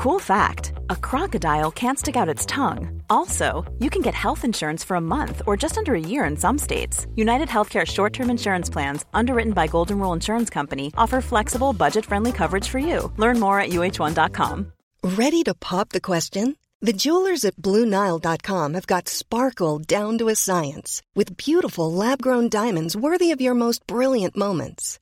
Cool fact a crocodile can't stick out its tongue. Also, you can get health insurance for a month or just under a year in some states. United Healthcare short term insurance plans, underwritten by Golden Rule Insurance Company, offer flexible, budget friendly coverage for you. Learn more at uh1.com. Ready to pop the question? The jewelers at BlueNile.com have got sparkle down to a science with beautiful lab grown diamonds worthy of your most brilliant moments.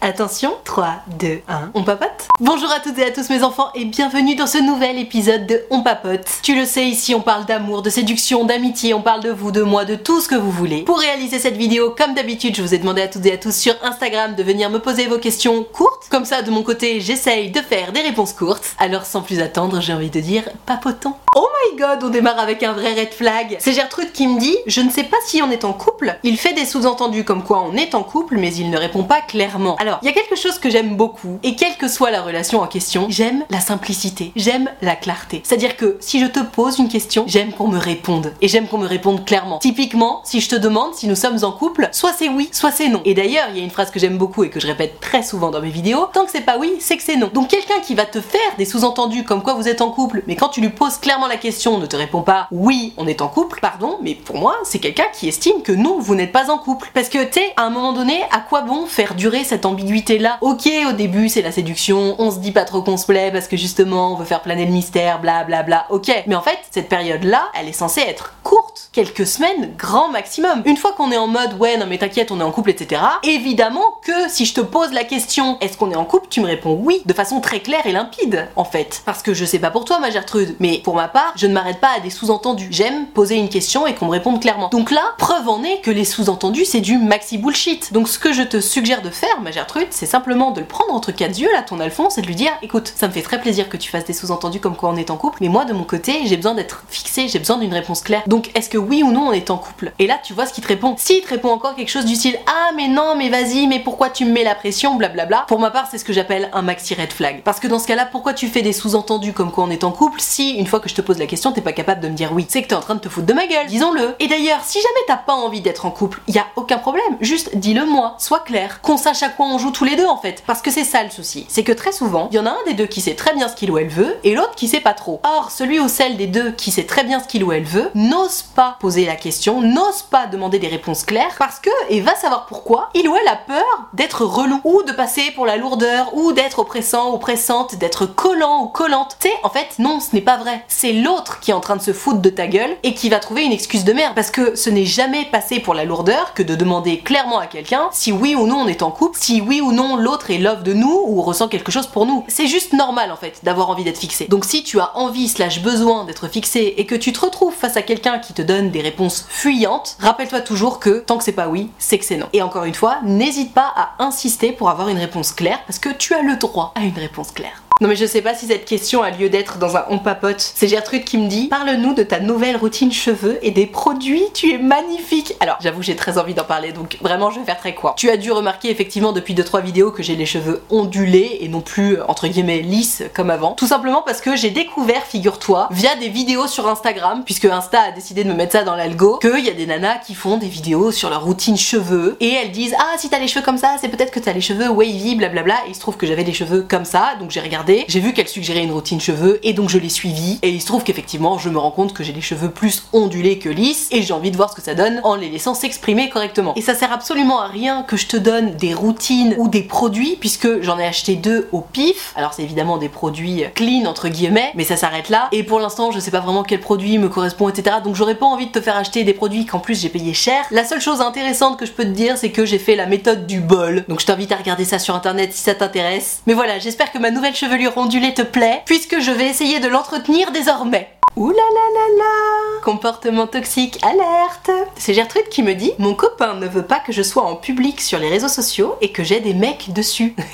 Attention, 3, 2, 1, on papote Bonjour à toutes et à tous mes enfants et bienvenue dans ce nouvel épisode de On papote. Tu le sais, ici on parle d'amour, de séduction, d'amitié, on parle de vous, de moi, de tout ce que vous voulez. Pour réaliser cette vidéo, comme d'habitude, je vous ai demandé à toutes et à tous sur Instagram de venir me poser vos questions courtes. Comme ça, de mon côté, j'essaye de faire des réponses courtes. Alors sans plus attendre, j'ai envie de dire papotons. Oh my god, on démarre avec un vrai red flag. C'est Gertrude qui me dit Je ne sais pas si on est en couple. Il fait des sous-entendus comme quoi on est en couple, mais il ne répond pas clairement. Alors, il y a quelque chose que j'aime beaucoup, et quelle que soit la relation en question, j'aime la simplicité, j'aime la clarté. C'est-à-dire que si je te pose une question, j'aime qu'on me réponde, et j'aime qu'on me réponde clairement. Typiquement, si je te demande si nous sommes en couple, soit c'est oui, soit c'est non. Et d'ailleurs, il y a une phrase que j'aime beaucoup et que je répète très souvent dans mes vidéos, tant que c'est pas oui, c'est que c'est non. Donc quelqu'un qui va te faire des sous-entendus comme quoi vous êtes en couple, mais quand tu lui poses clairement la question, ne te répond pas oui, on est en couple, pardon, mais pour moi, c'est quelqu'un qui estime que non, vous n'êtes pas en couple. Parce que, tu à un moment donné, à quoi bon faire durer cette ambiguïté là Ok, au début, c'est la séduction, on se dit pas trop qu'on se plaît parce que justement, on veut faire planer le mystère, bla bla bla, ok. Mais en fait, cette période-là, elle est censée être courte, quelques semaines, grand maximum. Une fois qu'on est en mode, ouais, non mais t'inquiète, on est en couple, etc., évidemment que si je te pose la question, est-ce qu'on est en couple, tu me réponds oui, de façon très claire et limpide, en fait. Parce que je sais pas pour toi, ma Gertrude, mais pour ma part, je ne m'arrête pas à des sous-entendus. J'aime poser une question et qu'on me réponde clairement. Donc là, preuve en est que les sous-entendus, c'est du maxi bullshit. Donc ce que je te suggère de faire, ma Gertrude, c'est simplement de le prendre entre quatre yeux, là, ton Alphonse, et de lui dire, écoute, ça me fait très plaisir que tu fasses des sous-entendus comme quoi on est en couple, mais moi, de mon côté, j'ai besoin d'être fixé, j'ai besoin d'une réponse claire. Donc est-ce que oui ou non on est en couple Et là, tu vois ce qu'il te répond. S'il te répond encore quelque chose du style, ah mais non, mais vas-y, mais pourquoi tu me mets la pression, blablabla, pour ma part, c'est ce que j'appelle un maxi red flag. Parce que dans ce cas-là, pourquoi tu fais des sous-entendus comme quoi on est en couple si, une fois que je te pose la question, t'es pas capable de me dire oui? C'est que t'es en train de te foutre de ma gueule, disons-le. Et d'ailleurs, si jamais t'as pas envie d'être en couple, y a aucun problème, juste dis-le moi, sois clair, qu'on sache à quoi on joue tous les deux en fait. Parce que c'est ça le souci, c'est que très souvent, y en a un des deux qui sait très bien ce qu'il ou elle veut, et l'autre qui sait pas trop. Or, celui ou celle des deux qui sait très bien ce qu'il ou elle veut, n'ose pas poser la question, n'ose pas demander des réponses claires, parce que, et va savoir pourquoi, il ou elle a peur d'être relou, ou de passer pour la lourdeur, ou d'être oppressant, oppressante, d'être collant ou collante. Tu sais, en fait, non, ce n'est pas vrai. C'est l'autre qui est en train de se foutre de ta gueule et qui va trouver une excuse de merde, parce que ce n'est jamais passé pour la lourdeur que de demander clairement à quelqu'un si oui ou non on est en couple, si oui ou non l'autre est love de nous ou ressent quelque chose pour nous. C'est juste normal en fait d'avoir envie d'être fixé. Donc si tu as envie slash besoin d'être fixé et que tu te retrouves face à quelqu'un qui te donne des réponses fuyantes, rappelle-toi toujours que tant que c'est pas oui, c'est que c'est non. Et encore une fois, n'hésite pas à insister pour avoir une réponse claire parce que tu as le droit à une réponse claire. Non mais je sais pas si cette question a lieu d'être dans un on papote. C'est Gertrude qui me dit Parle-nous de ta nouvelle routine cheveux et des produits, tu es magnifique Alors j'avoue j'ai très envie d'en parler donc vraiment je vais faire très court. Tu as dû remarquer effectivement depuis 2-3 vidéos que j'ai les cheveux ondulés et non plus entre guillemets lisses comme avant. Tout simplement parce que j'ai découvert, figure-toi, via des vidéos sur Instagram, puisque Insta a décidé de me mettre ça dans l'algo, qu'il y a des nanas qui font des vidéos sur leur routine cheveux et elles disent Ah si t'as les cheveux comme ça c'est peut-être que t'as les cheveux wavy blablabla et il se trouve que j'avais les cheveux comme ça donc j'ai regardé j'ai vu qu'elle suggérait une routine cheveux et donc je l'ai suivie et il se trouve qu'effectivement je me rends compte que j'ai les cheveux plus ondulés que lisses et j'ai envie de voir ce que ça donne en les laissant s'exprimer correctement. Et ça sert absolument à rien que je te donne des routines ou des produits puisque j'en ai acheté deux au pif. Alors c'est évidemment des produits clean entre guillemets, mais ça s'arrête là. Et pour l'instant je sais pas vraiment quel produit me correspond etc. Donc j'aurais pas envie de te faire acheter des produits qu'en plus j'ai payé cher. La seule chose intéressante que je peux te dire c'est que j'ai fait la méthode du bol. Donc je t'invite à regarder ça sur internet si ça t'intéresse. Mais voilà, j'espère que ma nouvelle chevelure ondulée te plaît puisque je vais essayer de l'entretenir désormais. Ouh là là là là Comportement toxique, alerte C'est Gertrude qui me dit Mon copain ne veut pas que je sois en public sur les réseaux sociaux et que j'ai des mecs dessus.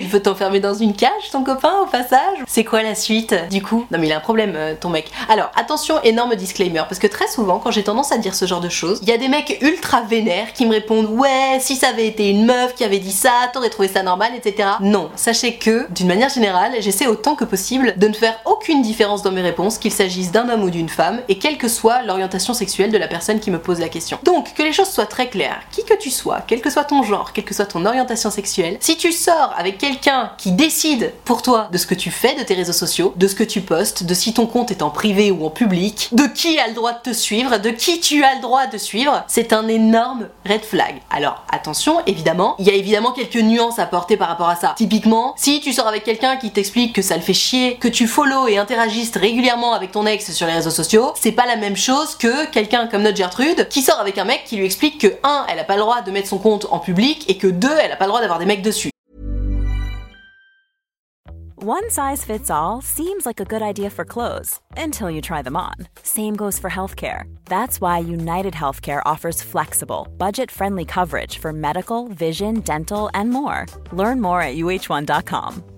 il veut t'enfermer dans une cage, ton copain, au passage? C'est quoi la suite Du coup? Non mais il a un problème, euh, ton mec. Alors, attention, énorme disclaimer, parce que très souvent, quand j'ai tendance à dire ce genre de choses, il y a des mecs ultra vénères qui me répondent Ouais, si ça avait été une meuf qui avait dit ça, t'aurais trouvé ça normal, etc. Non, sachez que, d'une manière générale, j'essaie autant que possible de ne faire aucune différence dans mes réponses, qu'il s'agisse d'un homme ou d'une femme, et quelle que soit l'orientation sexuelle de la personne qui me pose la question. Donc, que les choses soient très claires, qui que tu sois, quel que soit ton genre, quelle que soit ton orientation sexuelle, si tu sors avec quelqu'un qui décide pour toi de ce que tu fais de tes réseaux sociaux, de ce que tu postes, de si ton compte est en privé ou en public, de qui a le droit de te suivre, de qui tu as le droit de suivre, c'est un énorme red flag. Alors, attention, évidemment, il y a évidemment quelques nuances à porter par rapport à ça. Typiquement, si tu sors avec quelqu'un qui t'explique que ça le fait chier, que tu follow et interagisses régulièrement avec ton ex sur les réseaux sociaux, c'est pas la même chose que quelqu'un comme notre Gertrude qui sort avec un mec qui lui explique que 1 elle a pas le droit de mettre son compte en public et que 2 elle a pas le droit d'avoir des mecs dessus. One size fits all seems like a good idea for clothes until you try them on. Same goes for healthcare. That's why United Healthcare offers flexible, budget-friendly coverage for medical, vision, dental and more. Learn more at uh1.com.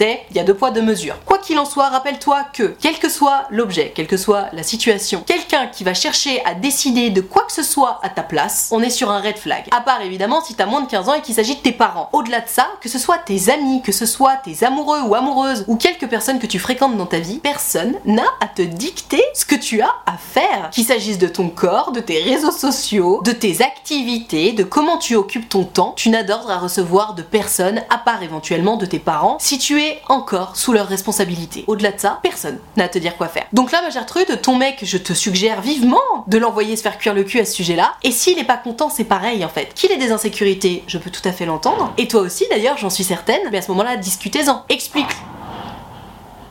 Il y a deux poids, deux mesures. Qu'il en soit, rappelle-toi que, quel que soit l'objet, quelle que soit la situation, quelqu'un qui va chercher à décider de quoi que ce soit à ta place, on est sur un red flag. À part évidemment si t'as moins de 15 ans et qu'il s'agit de tes parents. Au-delà de ça, que ce soit tes amis, que ce soit tes amoureux ou amoureuses, ou quelques personnes que tu fréquentes dans ta vie, personne n'a à te dicter ce que tu as à faire. Qu'il s'agisse de ton corps, de tes réseaux sociaux, de tes activités, de comment tu occupes ton temps, tu n'as d'ordre à recevoir de personne, à part éventuellement de tes parents, si tu es encore sous leur responsabilité. Au-delà de ça, personne n'a à te dire quoi faire. Donc là, ma Gertrude, ton mec, je te suggère vivement de l'envoyer se faire cuire le cul à ce sujet-là. Et s'il est pas content, c'est pareil en fait. Qu'il ait des insécurités, je peux tout à fait l'entendre. Et toi aussi d'ailleurs, j'en suis certaine. Mais à ce moment-là, discutez-en. Explique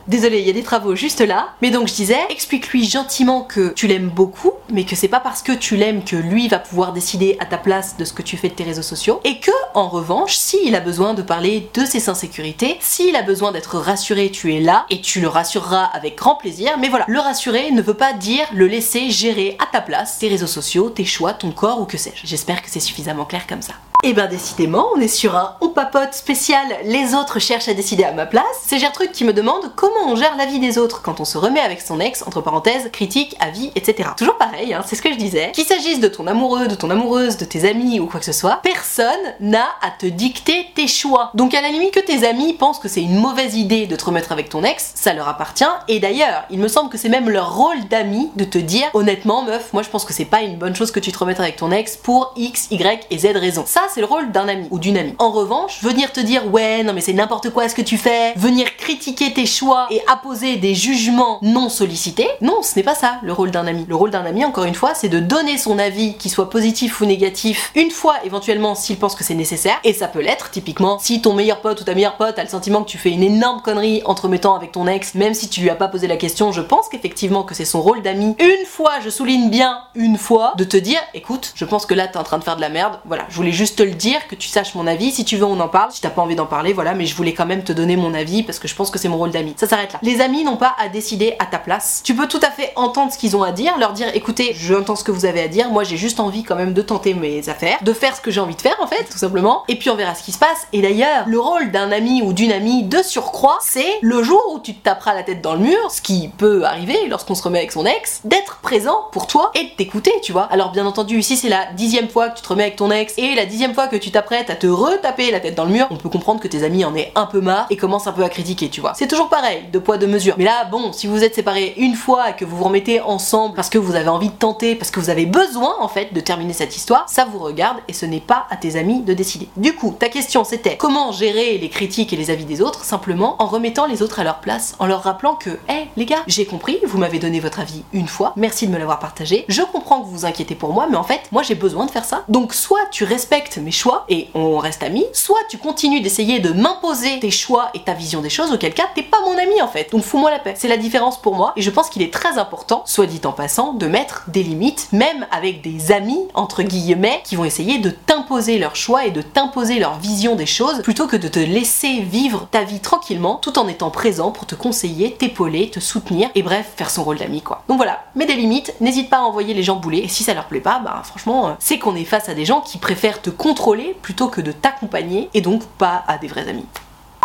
Désolé, il y a des travaux juste là. Mais donc je disais, explique-lui gentiment que tu l'aimes beaucoup, mais que c'est pas parce que tu l'aimes que lui va pouvoir décider à ta place de ce que tu fais de tes réseaux sociaux. Et que, en revanche, s'il a besoin de parler de ses insécurités, s'il a besoin d'être rassuré, tu es là et tu le rassureras avec grand plaisir. Mais voilà, le rassurer ne veut pas dire le laisser gérer à ta place tes réseaux sociaux, tes choix, ton corps ou que sais-je. J'espère que c'est suffisamment clair comme ça. Et eh ben décidément, on est sur un on papote spécial, les autres cherchent à décider à ma place. C'est Gertrude qui me demande comment on gère la vie des autres quand on se remet avec son ex, entre parenthèses, critique, avis, etc. Toujours pareil, hein, c'est ce que je disais. Qu'il s'agisse de ton amoureux, de ton amoureuse, de tes amis ou quoi que ce soit, personne n'a à te dicter tes choix. Donc à la limite que tes amis pensent que c'est une mauvaise idée de te remettre avec ton ex, ça leur appartient. Et d'ailleurs, il me semble que c'est même leur rôle d'amis de te dire honnêtement meuf, moi je pense que c'est pas une bonne chose que tu te remettes avec ton ex pour X, Y et Z raisons. Ça c'est le rôle d'un ami ou d'une amie. En revanche, venir te dire ouais non mais c'est n'importe quoi ce que tu fais, venir critiquer tes choix et apposer des jugements non sollicités, non ce n'est pas ça le rôle d'un ami. Le rôle d'un ami encore une fois c'est de donner son avis qui soit positif ou négatif une fois éventuellement s'il pense que c'est nécessaire et ça peut l'être typiquement si ton meilleur pote ou ta meilleure pote a le sentiment que tu fais une énorme connerie entre mettant avec ton ex même si tu lui as pas posé la question je pense qu'effectivement que c'est son rôle d'ami une fois je souligne bien une fois de te dire écoute je pense que là t'es en train de faire de la merde voilà je voulais juste te le dire, que tu saches mon avis. Si tu veux, on en parle. Si t'as pas envie d'en parler, voilà, mais je voulais quand même te donner mon avis parce que je pense que c'est mon rôle d'ami. Ça s'arrête là. Les amis n'ont pas à décider à ta place. Tu peux tout à fait entendre ce qu'ils ont à dire, leur dire écoutez, j'entends ce que vous avez à dire, moi j'ai juste envie quand même de tenter mes affaires, de faire ce que j'ai envie de faire en fait, tout simplement, et puis on verra ce qui se passe. Et d'ailleurs, le rôle d'un ami ou d'une amie de surcroît, c'est le jour où tu te taperas la tête dans le mur, ce qui peut arriver lorsqu'on se remet avec son ex, d'être présent pour toi et de t'écouter, tu vois. Alors bien entendu, si c'est la dixième fois que tu te remets avec ton ex et la dixième fois que tu t'apprêtes à te retaper la tête dans le mur, on peut comprendre que tes amis en aient un peu marre et commencent un peu à critiquer, tu vois. C'est toujours pareil, de poids de mesure. Mais là, bon, si vous êtes séparés une fois et que vous vous remettez ensemble parce que vous avez envie de tenter, parce que vous avez besoin en fait de terminer cette histoire, ça vous regarde et ce n'est pas à tes amis de décider. Du coup, ta question c'était comment gérer les critiques et les avis des autres simplement en remettant les autres à leur place, en leur rappelant que, hé les gars, j'ai compris, vous m'avez donné votre avis une fois, merci de me l'avoir partagé, je comprends que vous vous inquiétez pour moi, mais en fait, moi j'ai besoin de faire ça. Donc soit tu respectes mes choix et on reste amis, soit tu continues d'essayer de m'imposer tes choix et ta vision des choses, auquel cas t'es pas mon ami en fait. Donc fous-moi la paix. C'est la différence pour moi et je pense qu'il est très important, soit dit en passant, de mettre des limites, même avec des amis, entre guillemets, qui vont essayer de t'imposer leurs choix et de t'imposer leur vision des choses, plutôt que de te laisser vivre ta vie tranquillement, tout en étant présent pour te conseiller, t'épauler, te soutenir, et bref, faire son rôle d'ami quoi. Donc voilà, mets des limites, n'hésite pas à envoyer les gens bouler, et si ça leur plaît pas, bah franchement, euh, c'est qu'on est face à des gens qui préfèrent te contrôler plutôt que de t'accompagner, et donc pas à des vrais amis.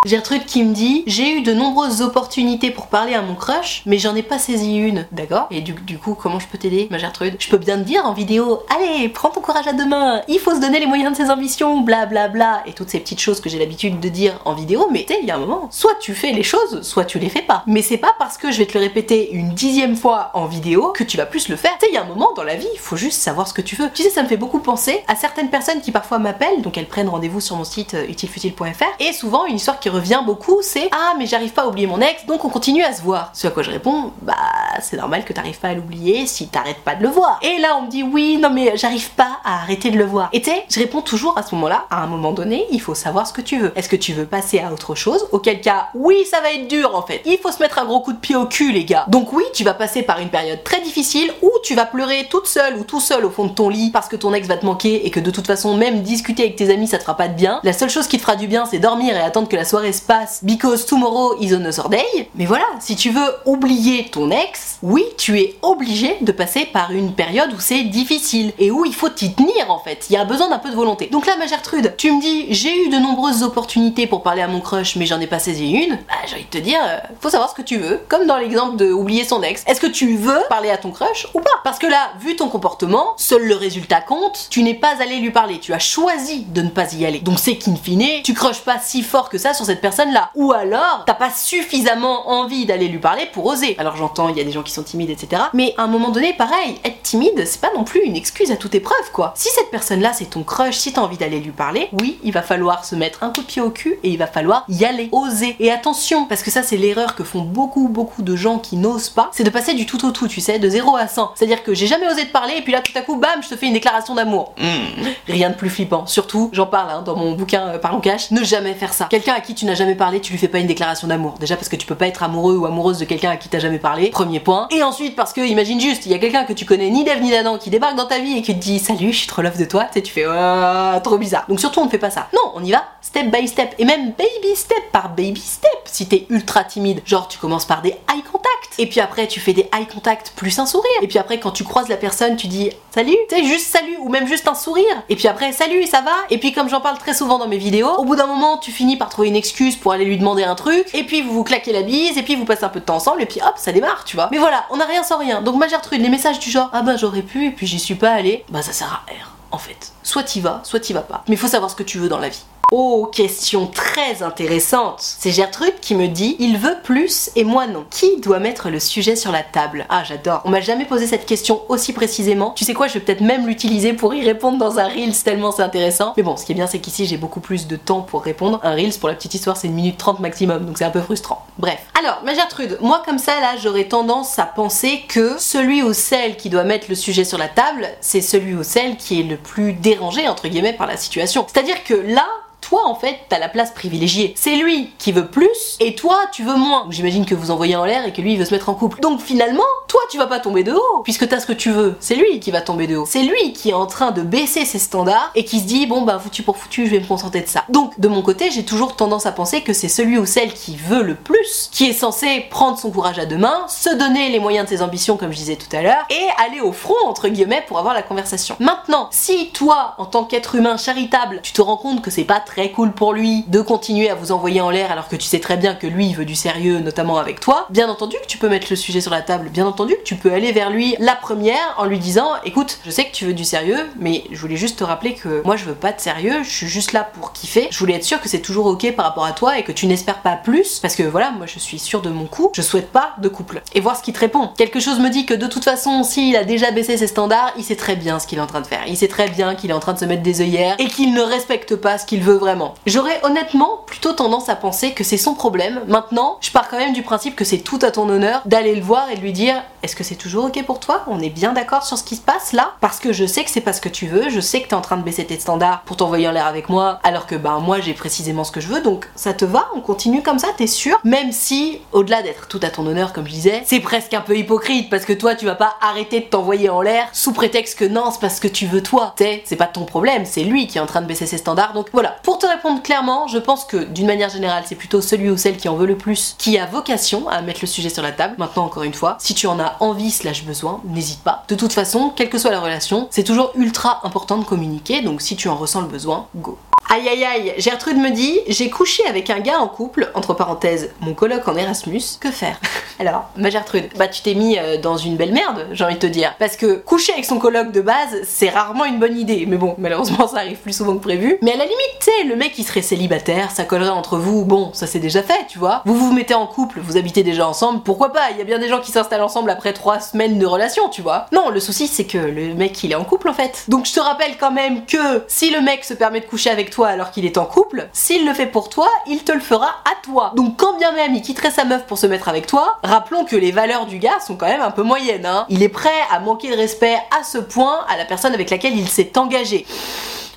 Gertrude qui me dit J'ai eu de nombreuses opportunités pour parler à mon crush, mais j'en ai pas saisi une. D'accord? Et du, du, coup, comment je peux t'aider, ma Gertrude Je peux bien te dire en vidéo Allez, prends ton courage à deux mains, il faut se donner les moyens de ses ambitions, bla bla bla, et toutes ces petites choses que j'ai l'habitude de dire en vidéo, mais tu il y a un moment, soit tu fais les choses, soit tu les fais pas. Mais c'est pas parce que je vais te le répéter une dixième fois en vidéo que tu vas plus le faire. Tu sais, il y a un moment dans la vie, il faut juste savoir ce que tu veux. Tu sais, ça me fait beaucoup penser à certaines personnes qui parfois m'appellent, donc elles prennent rendez-vous sur mon site euh, utilefutile.fr, et souvent une histoire revient beaucoup, c'est Ah, mais j'arrive pas à oublier mon ex, donc on continue à se voir. Ce à quoi je réponds Bah, c'est normal que t'arrives pas à l'oublier si t'arrêtes pas de le voir. Et là, on me dit Oui, non, mais j'arrive pas à arrêter de le voir. Et tu sais, je réponds toujours à ce moment-là, à un moment donné, il faut savoir ce que tu veux. Est-ce que tu veux passer à autre chose? Auquel cas, oui, ça va être dur en fait. Il faut se mettre un gros coup de pied au cul, les gars. Donc, oui, tu vas passer par une période très difficile où tu vas pleurer toute seule ou tout seul au fond de ton lit parce que ton ex va te manquer et que de toute façon, même discuter avec tes amis, ça te fera pas de bien. La seule chose qui te fera du bien, c'est dormir et attendre que la soirée se passe because tomorrow is another day. Mais voilà, si tu veux oublier ton ex, oui, tu es obligé de passer par une période où c'est difficile et où il faut t'y tenir en fait. Il y a besoin d'un peu de volonté. Donc là, ma Gertrude, tu me dis j'ai eu de nombreuses opportunités pour parler à mon crush, mais j'en ai pas saisi une. Bah, j'ai envie de te dire, euh, faut savoir ce que tu veux. Comme dans l'exemple de oublier son ex. Est-ce que tu veux parler à ton crush ou pas? Parce que là, vu ton comportement, seul le résultat compte. Tu n'es pas allé lui parler. Tu as choisi de ne pas y aller. Donc c'est qu'in fine, tu crushes pas si fort que ça sur cette personne là. Ou alors, t'as pas suffisamment envie d'aller lui parler pour oser. Alors j'entends, il y a des gens qui sont timides, etc. Mais à un moment donné, pareil, être timide, c'est pas non plus une excuse à toute épreuve, quoi. Si cette personne-là, c'est ton crush, si t'as envie d'aller lui parler, oui, il va falloir se mettre un coup de pied au cul et il va falloir y aller, oser. Et attention, parce que ça, c'est l'erreur que font beaucoup, beaucoup de gens qui n'osent pas, c'est de passer du tout au tout, tu sais, de 0 à 100. C'est-à-dire que j'ai jamais osé te parler et puis là, tout à coup, bam, je te fais une déclaration d'amour. Hmm. Rien de plus flippant. Surtout, j'en parle hein, dans mon bouquin euh, Parlons Cash, ne jamais faire ça. Quelqu'un à qui tu n'as jamais parlé, tu lui fais pas une déclaration d'amour. Déjà parce que tu peux pas être amoureux ou amoureuse de quelqu'un à qui t'as jamais parlé, premier point. Et ensuite parce que, imagine juste, il y a quelqu'un que tu connais ni d'Ève ni d'Adam qui débarque dans ta vie et qui te dit salut, je suis trop love de toi, tu sais, tu fais oh, trop bizarre. Donc surtout on ne fait pas ça. Non, on y va step by step et même baby step par baby step si t'es ultra timide. Genre tu commences par des eye contact et puis après tu fais des eye contact plus un sourire et puis après quand tu croises la personne tu dis salut, tu sais juste salut ou même juste un sourire et puis après salut ça va? Et puis comme j'en parle très souvent dans mes vidéos, au bout d'un moment tu finis par trouver une excuse pour aller lui demander un truc et puis vous vous claquez la bise et puis vous passez un peu de temps ensemble et puis hop ça démarre tu vois. Mais voilà, on a rien sans rien. Donc ma Gertrude, les messages du genre ah bah j'aurais pu et puis j'y suis pas allée, bah ça sert à R en fait. Soit t'y vas, soit t'y vas pas. Mais faut savoir ce que tu veux dans la vie. Oh, question très intéressante. C'est Gertrude qui me dit il veut plus et moi non. Qui doit mettre le sujet sur la table? Ah, j'adore. On m'a jamais posé cette question aussi précisément. Tu sais quoi, je vais peut-être même l'utiliser pour y répondre dans un Reels tellement c'est intéressant. Mais bon, ce qui est bien, c'est qu'ici j'ai beaucoup plus de temps pour répondre. Un Reels, pour la petite histoire, c'est une minute 30 maximum, donc c'est un peu frustrant. Bref. Alors, ma Gertrude, moi comme ça là, j'aurais tendance à penser que celui ou celle qui doit mettre le sujet sur la table, c'est celui ou celle qui est le plus dérangé entre guillemets par la situation. C'est-à-dire que là, toi en fait t'as la place privilégiée. C'est lui qui veut plus et toi tu veux moins. J'imagine que vous envoyez en l'air et que lui il veut se mettre en couple. Donc finalement, toi tu vas pas tomber de haut puisque t'as ce que tu veux. C'est lui qui va tomber de haut. C'est lui qui est en train de baisser ses standards et qui se dit bon bah foutu pour foutu, je vais me contenter de ça. Donc de mon côté, j'ai toujours tendance à penser que c'est celui ou celle qui veut le plus qui est censé prendre son courage à deux mains, se donner les moyens de ses ambitions comme je disais tout à l'heure et aller au front entre guillemets pour avoir la conversation. Maintenant, si toi en tant qu'être humain charitable, tu te rends compte que c'est pas très cool pour lui de continuer à vous envoyer en l'air alors que tu sais très bien que lui il veut du sérieux notamment avec toi, bien entendu que tu peux mettre le sujet sur la table, bien entendu que tu peux aller vers lui la première en lui disant écoute, je sais que tu veux du sérieux, mais je voulais juste te rappeler que moi je veux pas de sérieux, je suis juste là pour kiffer. Je voulais être sûr que c'est toujours ok par rapport à toi et que tu n'espères pas plus parce que voilà, moi je suis sûre de mon coup, je souhaite pas de couple. Et voir ce qu'il te répond. Quelque chose me dit que de toute façon, s'il a déjà baissé ses standards, il sait très bien ce qu'il est en train de faire. Il sait très bien qu'il est en train de se mettre des œillères et qu'il ne respecte pas ce qu'il veut vraiment. J'aurais honnêtement plutôt tendance à penser que c'est son problème. Maintenant, je pars quand même du principe que c'est tout à ton honneur d'aller le voir et de lui dire est-ce que c'est toujours ok pour toi? On est bien d'accord sur ce qui se passe là? Parce que je sais que c'est pas ce que tu veux, je sais que t'es en train de baisser tes standards pour t'envoyer en l'air avec moi, alors que ben moi j'ai précisément ce que je veux, donc ça te va? On continue comme ça, t'es sûr? Même si, au-delà d'être tout à ton honneur, comme je disais, c'est presque un peu hypocrite parce que toi tu vas pas arrêter de t'envoyer en l'air sous prétexte que non, c'est parce que tu veux toi. T'sais, c'est pas ton problème, c'est lui qui est en train de baisser ses standards. Donc voilà, te répondre clairement, je pense que d'une manière générale, c'est plutôt celui ou celle qui en veut le plus qui a vocation à mettre le sujet sur la table. Maintenant, encore une fois, si tu en as envie slash besoin, n'hésite pas. De toute façon, quelle que soit la relation, c'est toujours ultra important de communiquer, donc si tu en ressens le besoin, go. Aïe aïe aïe, Gertrude me dit J'ai couché avec un gars en couple, entre parenthèses, mon coloc en Erasmus, que faire? Alors, ma Gertrude, bah tu t'es mis euh, dans une belle merde, j'ai envie de te dire. Parce que coucher avec son coloc de base, c'est rarement une bonne idée. Mais bon, malheureusement, ça arrive plus souvent que prévu. Mais à la limite, tu sais, le mec qui serait célibataire, ça collerait entre vous, bon, ça c'est déjà fait, tu vois. Vous vous mettez en couple, vous habitez déjà ensemble, pourquoi pas? Il y a bien des gens qui s'installent ensemble après trois semaines de relation, tu vois. Non, le souci c'est que le mec il est en couple en fait. Donc je te rappelle quand même que si le mec se permet de coucher avec toi alors qu'il est en couple, s'il le fait pour toi, il te le fera à toi. Donc quand bien même il quitterait sa meuf pour se mettre avec toi, rappelons que les valeurs du gars sont quand même un peu moyennes. Hein. Il est prêt à manquer de respect à ce point à la personne avec laquelle il s'est engagé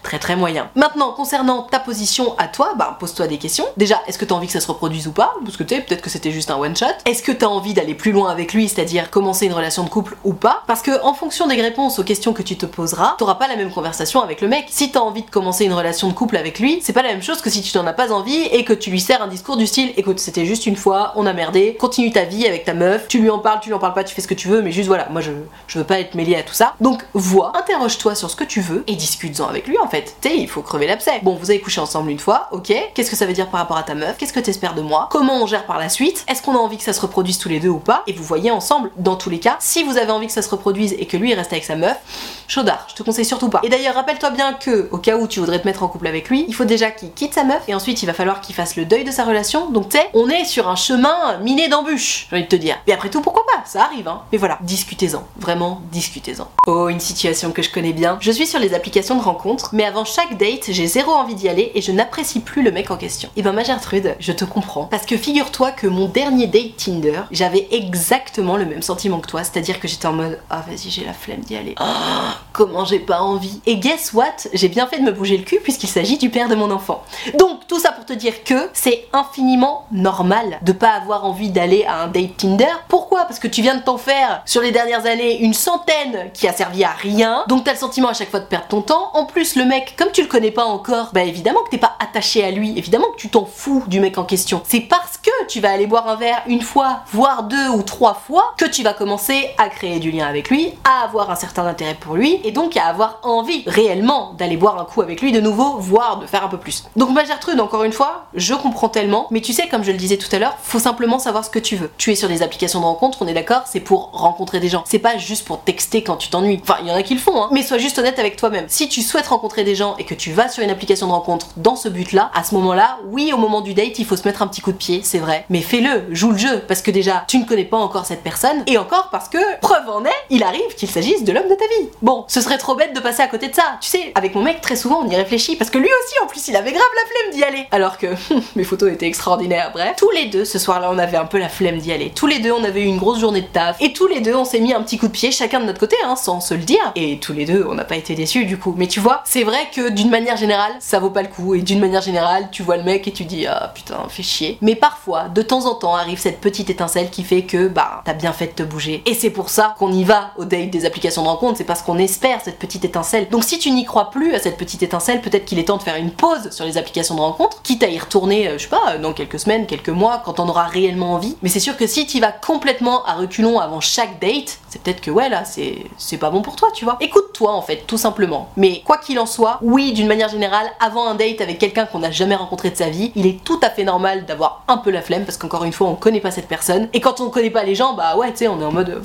très très moyen. Maintenant, concernant ta position à toi, bah pose-toi des questions. Déjà, est-ce que t'as envie que ça se reproduise ou pas? Parce que tu sais, peut-être que c'était juste un one shot. Est-ce que t'as envie d'aller plus loin avec lui, c'est-à-dire commencer une relation de couple ou pas? Parce que en fonction des réponses aux questions que tu te poseras, t'auras pas la même conversation avec le mec. Si t'as envie de commencer une relation de couple avec lui, c'est pas la même chose que si tu n'en as pas envie et que tu lui sers un discours du style écoute, c'était juste une fois, on a merdé, continue ta vie avec ta meuf, tu lui en parles, tu lui en parles pas, tu fais ce que tu veux, mais juste voilà, moi je, je veux pas être mêlé à tout ça. Donc vois, interroge-toi sur ce que tu veux et discute-en avec lui fait. Tu il faut crever l'abcès. Bon, vous avez couché ensemble une fois, ok. Qu'est-ce que ça veut dire par rapport à ta meuf? Qu'est-ce que t'espères de moi? Comment on gère par la suite? Est-ce qu'on a envie que ça se reproduise tous les deux ou pas? Et vous voyez ensemble, dans tous les cas, si vous avez envie que ça se reproduise et que lui il reste avec sa meuf, chaudard, je te conseille surtout pas. Et d'ailleurs, rappelle-toi bien que, au cas où tu voudrais te mettre en couple avec lui, il faut déjà qu'il quitte sa meuf et ensuite il va falloir qu'il fasse le deuil de sa relation. Donc tu on est sur un chemin miné d'embûches, j'ai envie de te dire. Mais après tout, pourquoi pas? Ça arrive, hein. Mais voilà, discutez-en. Vraiment, discutez-en. Oh, une situation que je connais bien. Je suis sur les applications de rencontres, mais avant chaque date, j'ai zéro envie d'y aller et je n'apprécie plus le mec en question. Et ben ma Gertrude, je te comprends. Parce que figure-toi que mon dernier date Tinder, j'avais exactement le même sentiment que toi, c'est-à-dire que j'étais en mode ah vas-y j'ai la flemme d'y aller. Oh, comment j'ai pas envie. Et guess what? J'ai bien fait de me bouger le cul puisqu'il s'agit du père de mon enfant. Donc tout ça pour te dire que c'est infiniment normal de pas avoir envie d'aller à un date Tinder. Pourquoi? Parce que tu viens de t'en faire sur les dernières années une centaine qui a servi à rien. Donc t'as le sentiment à chaque fois de perdre ton temps. En plus le mec, comme tu le connais pas encore, bah évidemment que t'es pas attaché à lui, évidemment que tu t'en fous du mec en question. C'est parce que tu vas aller boire un verre une fois, voire deux ou trois fois, que tu vas commencer à créer du lien avec lui, à avoir un certain intérêt pour lui, et donc à avoir envie réellement d'aller boire un coup avec lui de nouveau, voire de faire un peu plus. Donc ma Gertrude, encore une fois, je comprends tellement, mais tu sais, comme je le disais tout à l'heure, faut simplement savoir ce que tu veux. Tu es sur des applications de rencontre, on est d'accord, c'est pour rencontrer des gens. C'est pas juste pour texter quand tu t'ennuies. Enfin, il y en a qui le font, hein. Mais sois juste honnête avec toi-même. Si tu souhaites rencontrer des gens et que tu vas sur une application de rencontre dans ce but-là, à ce moment-là, oui, au moment du date, il faut se mettre un petit coup de pied, c'est vrai. Mais fais-le, joue le jeu, parce que déjà, tu ne connais pas encore cette personne, et encore parce que, preuve en est, il arrive qu'il s'agisse de l'homme de ta vie. Bon, ce serait trop bête de passer à côté de ça. Tu sais, avec mon mec, très souvent, on y réfléchit, parce que lui aussi, en plus, il avait grave la flemme d'y aller. Alors que mes photos étaient extraordinaires, bref. Tous les deux, ce soir-là, on avait un peu la flemme d'y aller. Tous les deux, on avait eu une grosse journée de taf, et tous les deux, on s'est mis un petit coup de pied, chacun de notre côté, hein, sans se le dire. Et tous les deux, on n'a pas été déçus, du coup. Mais tu vois, c'est vrai que d'une manière générale, ça vaut pas le coup. Et d'une manière générale, tu vois le mec et tu dis ah putain, fais chier. Mais parfois, de temps en temps, arrive cette petite étincelle qui fait que bah t'as bien fait de te bouger. Et c'est pour ça qu'on y va au date des applications de rencontre. C'est parce qu'on espère cette petite étincelle. Donc si tu n'y crois plus à cette petite étincelle, peut-être qu'il est temps de faire une pause sur les applications de rencontre, quitte à y retourner, euh, je sais pas, dans quelques semaines, quelques mois, quand on aura réellement envie. Mais c'est sûr que si tu vas complètement à reculons avant chaque date, c'est peut-être que ouais là, c'est pas bon pour toi, tu vois. Écoute-toi en fait, tout simplement. Mais quoi qu'il en soit, oui, d'une manière générale, avant un date avec quelqu'un qu'on n'a jamais rencontré de sa vie, il est tout à fait normal d'avoir un peu la flemme parce qu'encore une fois, on connaît pas cette personne. Et quand on connaît pas les gens, bah ouais, tu sais, on est en mode.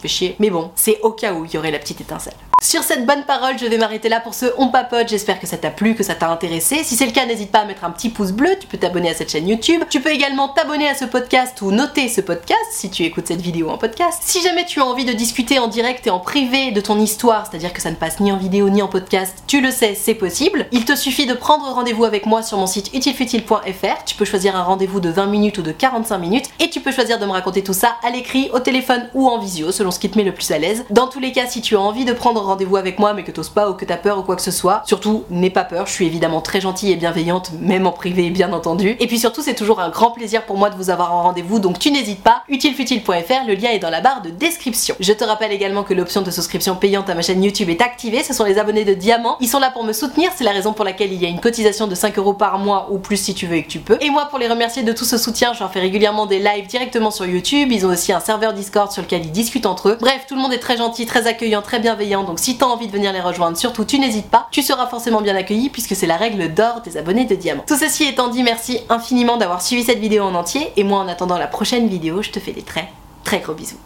Fait chier. Mais bon, c'est au cas où il y aurait la petite étincelle. Sur cette bonne parole, je vais m'arrêter là pour ce On Papote. J'espère que ça t'a plu, que ça t'a intéressé. Si c'est le cas, n'hésite pas à mettre un petit pouce bleu. Tu peux t'abonner à cette chaîne YouTube. Tu peux également t'abonner à ce podcast ou noter ce podcast si tu écoutes cette vidéo en podcast. Si jamais tu as envie de discuter en direct et en privé de ton histoire, c'est-à-dire que ça ne passe ni en vidéo ni en podcast, tu le sais, c'est possible. Il te suffit de prendre rendez-vous avec moi sur mon site utilefutile.fr. Tu peux choisir un rendez-vous de 20 minutes ou de 45 minutes et tu peux choisir de me raconter tout ça à l'écrit, au téléphone ou en visio, selon ce qui te met le plus à l'aise. Dans tous les cas, si tu as envie de prendre rendez-vous avec moi mais que t'oses pas ou que t'as peur ou quoi que ce soit, surtout n'aie pas peur, je suis évidemment très gentille et bienveillante, même en privé bien entendu. Et puis surtout c'est toujours un grand plaisir pour moi de vous avoir en rendez-vous, donc tu n'hésites pas, utilefutile.fr, le lien est dans la barre de description. Je te rappelle également que l'option de souscription payante à ma chaîne YouTube est activée, ce sont les abonnés de Diamant, ils sont là pour me soutenir, c'est la raison pour laquelle il y a une cotisation de 5 euros par mois ou plus si tu veux et que tu peux. Et moi pour les remercier de tout ce soutien, je leur fais régulièrement des lives directement sur YouTube, ils ont aussi un serveur Discord sur lequel ils discutent entre Bref, tout le monde est très gentil, très accueillant, très bienveillant. Donc si t'as envie de venir les rejoindre, surtout tu n'hésites pas, tu seras forcément bien accueilli puisque c'est la règle d'or des abonnés de Diamant. Tout ceci étant dit, merci infiniment d'avoir suivi cette vidéo en entier et moi en attendant la prochaine vidéo, je te fais des très très gros bisous.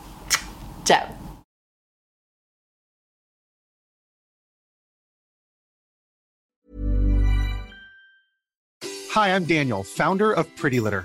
Ciao Hi, I'm Daniel, founder of Pretty Litter.